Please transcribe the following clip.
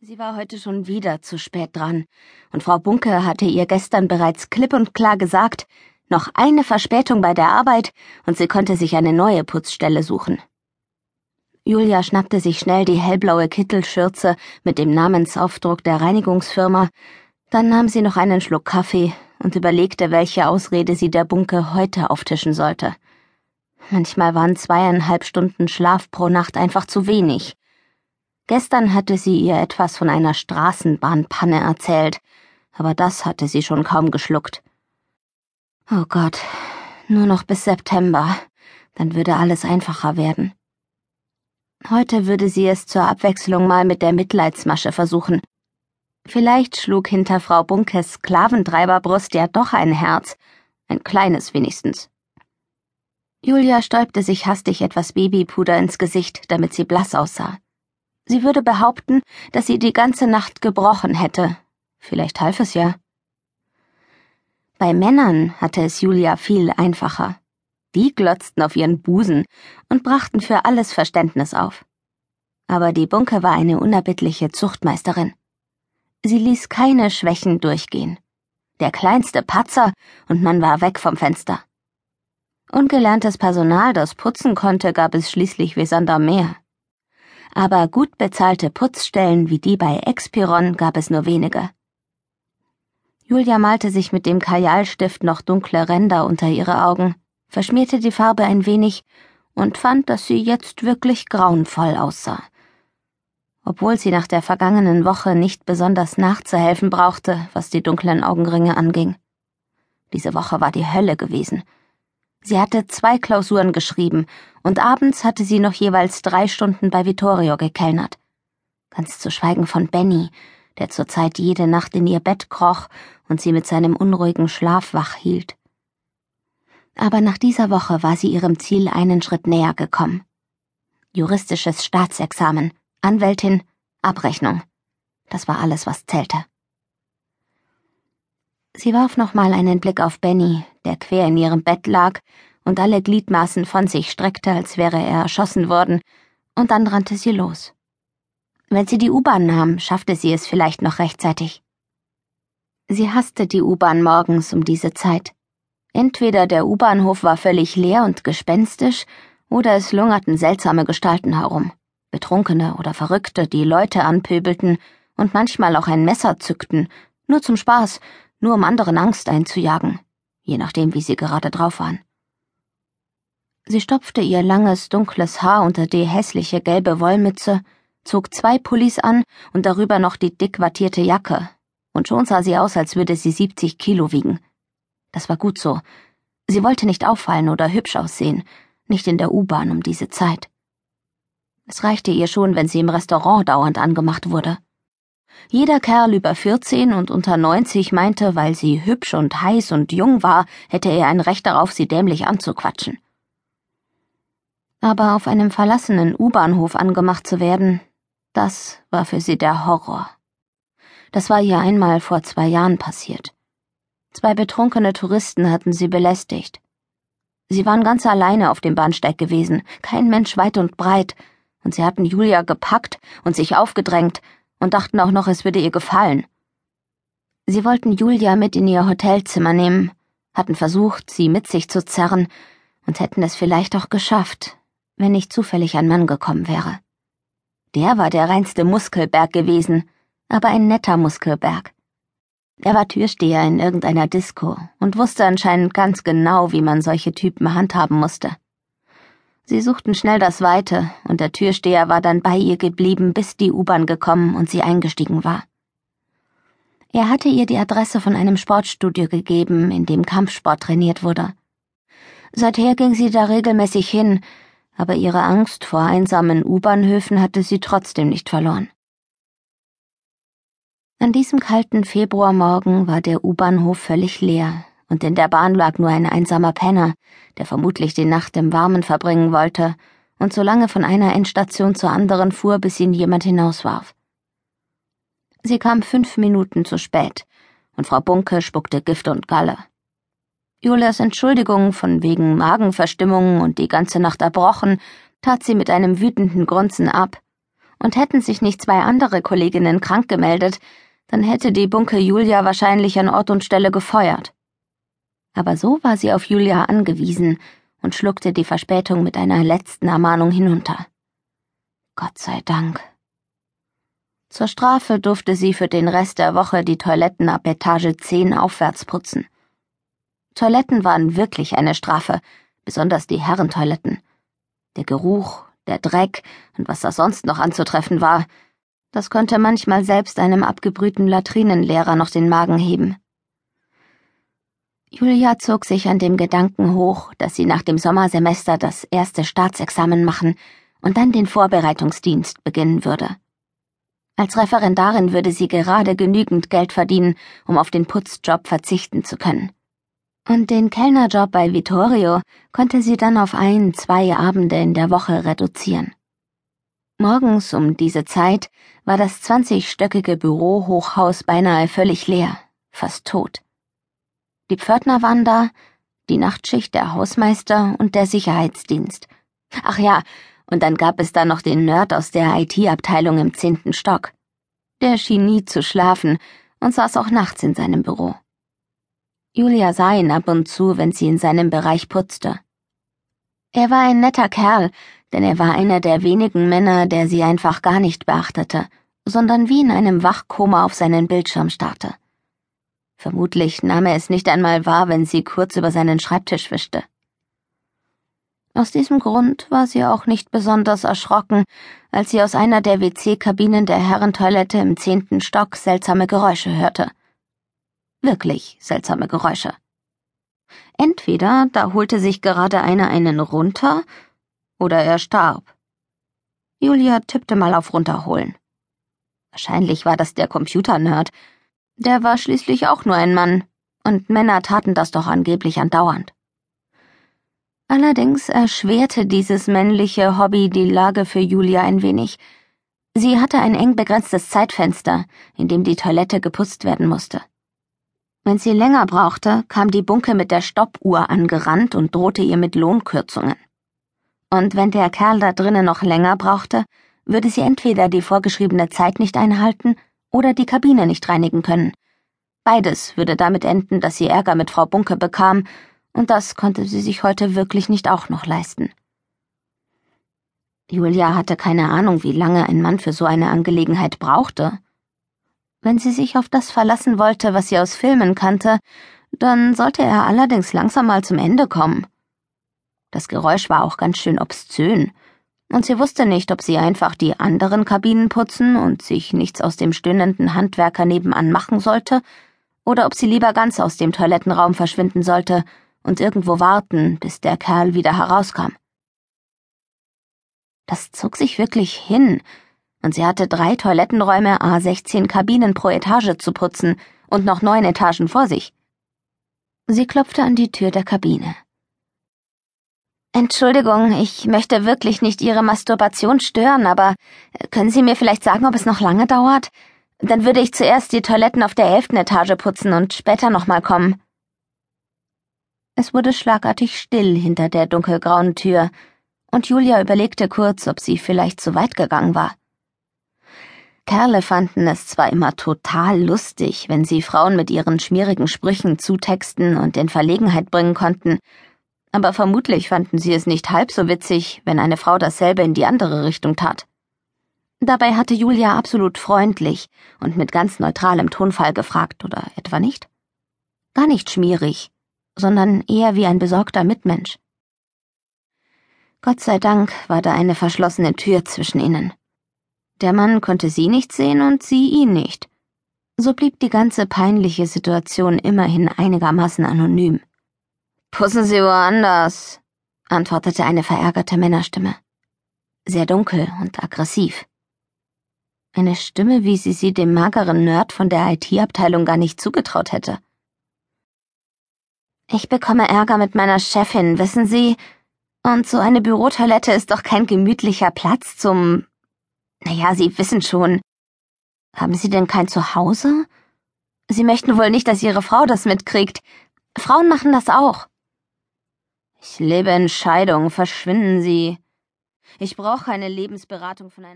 Sie war heute schon wieder zu spät dran, und Frau Bunke hatte ihr gestern bereits klipp und klar gesagt, noch eine Verspätung bei der Arbeit, und sie konnte sich eine neue Putzstelle suchen. Julia schnappte sich schnell die hellblaue Kittelschürze mit dem Namensaufdruck der Reinigungsfirma, dann nahm sie noch einen Schluck Kaffee und überlegte, welche Ausrede sie der Bunke heute auftischen sollte. Manchmal waren zweieinhalb Stunden Schlaf pro Nacht einfach zu wenig. Gestern hatte sie ihr etwas von einer Straßenbahnpanne erzählt, aber das hatte sie schon kaum geschluckt. Oh Gott, nur noch bis September, dann würde alles einfacher werden. Heute würde sie es zur Abwechslung mal mit der Mitleidsmasche versuchen. Vielleicht schlug hinter Frau Bunkes Sklaventreiberbrust ja doch ein Herz, ein kleines wenigstens. Julia stäubte sich hastig etwas Babypuder ins Gesicht, damit sie blass aussah. Sie würde behaupten, dass sie die ganze Nacht gebrochen hätte. Vielleicht half es ja. Bei Männern hatte es Julia viel einfacher. Die glotzten auf ihren Busen und brachten für alles Verständnis auf. Aber die Bunke war eine unerbittliche Zuchtmeisterin. Sie ließ keine Schwächen durchgehen. Der kleinste Patzer und man war weg vom Fenster. Ungelerntes Personal, das putzen konnte, gab es schließlich wie Sand am Meer aber gut bezahlte Putzstellen wie die bei Expiron gab es nur wenige. Julia malte sich mit dem Kajalstift noch dunkle Ränder unter ihre Augen, verschmierte die Farbe ein wenig und fand, dass sie jetzt wirklich grauenvoll aussah. Obwohl sie nach der vergangenen Woche nicht besonders nachzuhelfen brauchte, was die dunklen Augenringe anging. Diese Woche war die Hölle gewesen. Sie hatte zwei Klausuren geschrieben und abends hatte sie noch jeweils drei Stunden bei Vittorio gekellnert. Ganz zu schweigen von Benny, der zurzeit jede Nacht in ihr Bett kroch und sie mit seinem unruhigen Schlaf wach hielt. Aber nach dieser Woche war sie ihrem Ziel einen Schritt näher gekommen. Juristisches Staatsexamen, Anwältin, Abrechnung. Das war alles, was zählte. Sie warf nochmal einen Blick auf Benny, der quer in ihrem Bett lag und alle Gliedmaßen von sich streckte, als wäre er erschossen worden, und dann rannte sie los. Wenn sie die U-Bahn nahm, schaffte sie es vielleicht noch rechtzeitig. Sie hasste die U-Bahn morgens um diese Zeit. Entweder der U-Bahnhof war völlig leer und gespenstisch, oder es lungerten seltsame Gestalten herum, Betrunkene oder Verrückte, die Leute anpöbelten und manchmal auch ein Messer zückten, nur zum Spaß, nur um anderen Angst einzujagen, je nachdem, wie sie gerade drauf waren. Sie stopfte ihr langes, dunkles Haar unter die hässliche gelbe Wollmütze, zog zwei Pullis an und darüber noch die dick wattierte Jacke, und schon sah sie aus, als würde sie 70 Kilo wiegen. Das war gut so. Sie wollte nicht auffallen oder hübsch aussehen, nicht in der U-Bahn um diese Zeit. Es reichte ihr schon, wenn sie im Restaurant dauernd angemacht wurde. Jeder Kerl über 14 und unter 90 meinte, weil sie hübsch und heiß und jung war, hätte er ein Recht darauf, sie dämlich anzuquatschen aber auf einem verlassenen U-Bahnhof angemacht zu werden, das war für sie der Horror. Das war ihr einmal vor zwei Jahren passiert. Zwei betrunkene Touristen hatten sie belästigt. Sie waren ganz alleine auf dem Bahnsteig gewesen, kein Mensch weit und breit, und sie hatten Julia gepackt und sich aufgedrängt und dachten auch noch, es würde ihr gefallen. Sie wollten Julia mit in ihr Hotelzimmer nehmen, hatten versucht, sie mit sich zu zerren und hätten es vielleicht auch geschafft, wenn nicht zufällig ein Mann gekommen wäre. Der war der reinste Muskelberg gewesen, aber ein netter Muskelberg. Er war Türsteher in irgendeiner Disco und wusste anscheinend ganz genau, wie man solche Typen handhaben musste. Sie suchten schnell das Weite, und der Türsteher war dann bei ihr geblieben, bis die U-Bahn gekommen und sie eingestiegen war. Er hatte ihr die Adresse von einem Sportstudio gegeben, in dem Kampfsport trainiert wurde. Seither ging sie da regelmäßig hin, aber ihre Angst vor einsamen U-Bahnhöfen hatte sie trotzdem nicht verloren. An diesem kalten Februarmorgen war der U-Bahnhof völlig leer, und in der Bahn lag nur ein einsamer Penner, der vermutlich die Nacht im Warmen verbringen wollte und so lange von einer Endstation zur anderen fuhr, bis ihn jemand hinauswarf. Sie kam fünf Minuten zu spät, und Frau Bunke spuckte Gift und Galle. Julias Entschuldigung von wegen Magenverstimmung und die ganze Nacht erbrochen tat sie mit einem wütenden Grunzen ab, Und hätten sich nicht zwei andere Kolleginnen krank gemeldet, dann hätte die Bunke Julia wahrscheinlich an Ort und Stelle gefeuert. Aber so war sie auf Julia angewiesen und schluckte die Verspätung mit einer letzten Ermahnung hinunter. Gott sei Dank. Zur Strafe durfte sie für den Rest der Woche die Toiletten ab Etage 10 aufwärts putzen. Toiletten waren wirklich eine Strafe, besonders die Herrentoiletten. Der Geruch, der Dreck und was da sonst noch anzutreffen war, das konnte manchmal selbst einem abgebrühten Latrinenlehrer noch den Magen heben. Julia zog sich an dem Gedanken hoch, dass sie nach dem Sommersemester das erste Staatsexamen machen und dann den Vorbereitungsdienst beginnen würde. Als Referendarin würde sie gerade genügend Geld verdienen, um auf den Putzjob verzichten zu können. Und den Kellnerjob bei Vittorio konnte sie dann auf ein, zwei Abende in der Woche reduzieren. Morgens um diese Zeit war das zwanzigstöckige Bürohochhaus beinahe völlig leer, fast tot. Die Pförtner waren da, die Nachtschicht der Hausmeister und der Sicherheitsdienst. Ach ja, und dann gab es da noch den Nerd aus der IT-Abteilung im zehnten Stock. Der schien nie zu schlafen und saß auch nachts in seinem Büro. Julia sah ihn ab und zu, wenn sie in seinem Bereich putzte. Er war ein netter Kerl, denn er war einer der wenigen Männer, der sie einfach gar nicht beachtete, sondern wie in einem Wachkoma auf seinen Bildschirm starrte. Vermutlich nahm er es nicht einmal wahr, wenn sie kurz über seinen Schreibtisch wischte. Aus diesem Grund war sie auch nicht besonders erschrocken, als sie aus einer der WC-Kabinen der Herrentoilette im zehnten Stock seltsame Geräusche hörte. Wirklich seltsame Geräusche. Entweder da holte sich gerade einer einen runter, oder er starb. Julia tippte mal auf runterholen. Wahrscheinlich war das der Computernerd, der war schließlich auch nur ein Mann, und Männer taten das doch angeblich andauernd. Allerdings erschwerte dieses männliche Hobby die Lage für Julia ein wenig. Sie hatte ein eng begrenztes Zeitfenster, in dem die Toilette geputzt werden musste. Wenn sie länger brauchte, kam die Bunke mit der Stoppuhr angerannt und drohte ihr mit Lohnkürzungen. Und wenn der Kerl da drinnen noch länger brauchte, würde sie entweder die vorgeschriebene Zeit nicht einhalten oder die Kabine nicht reinigen können. Beides würde damit enden, dass sie Ärger mit Frau Bunke bekam, und das konnte sie sich heute wirklich nicht auch noch leisten. Julia hatte keine Ahnung, wie lange ein Mann für so eine Angelegenheit brauchte. Wenn sie sich auf das verlassen wollte, was sie aus Filmen kannte, dann sollte er allerdings langsam mal zum Ende kommen. Das Geräusch war auch ganz schön obszön, und sie wusste nicht, ob sie einfach die anderen Kabinen putzen und sich nichts aus dem stöhnenden Handwerker nebenan machen sollte, oder ob sie lieber ganz aus dem Toilettenraum verschwinden sollte und irgendwo warten, bis der Kerl wieder herauskam. Das zog sich wirklich hin, und sie hatte drei Toilettenräume a 16 Kabinen pro Etage zu putzen und noch neun Etagen vor sich. Sie klopfte an die Tür der Kabine. Entschuldigung, ich möchte wirklich nicht Ihre Masturbation stören, aber können Sie mir vielleicht sagen, ob es noch lange dauert? Dann würde ich zuerst die Toiletten auf der elften Etage putzen und später nochmal kommen. Es wurde schlagartig still hinter der dunkelgrauen Tür, und Julia überlegte kurz, ob sie vielleicht zu weit gegangen war. Kerle fanden es zwar immer total lustig, wenn sie Frauen mit ihren schmierigen Sprüchen zutexten und in Verlegenheit bringen konnten, aber vermutlich fanden sie es nicht halb so witzig, wenn eine Frau dasselbe in die andere Richtung tat. Dabei hatte Julia absolut freundlich und mit ganz neutralem Tonfall gefragt, oder etwa nicht? Gar nicht schmierig, sondern eher wie ein besorgter Mitmensch. Gott sei Dank war da eine verschlossene Tür zwischen ihnen. Der Mann konnte sie nicht sehen und sie ihn nicht. So blieb die ganze peinliche Situation immerhin einigermaßen anonym. Pussen Sie woanders, antwortete eine verärgerte Männerstimme. Sehr dunkel und aggressiv. Eine Stimme, wie sie sie dem mageren Nerd von der IT-Abteilung gar nicht zugetraut hätte. Ich bekomme Ärger mit meiner Chefin, wissen Sie? Und so eine Bürotoilette ist doch kein gemütlicher Platz zum. Naja, Sie wissen schon. Haben Sie denn kein Zuhause? Sie möchten wohl nicht, dass Ihre Frau das mitkriegt. Frauen machen das auch. Ich lebe in Scheidung, verschwinden Sie. Ich brauche keine Lebensberatung von einer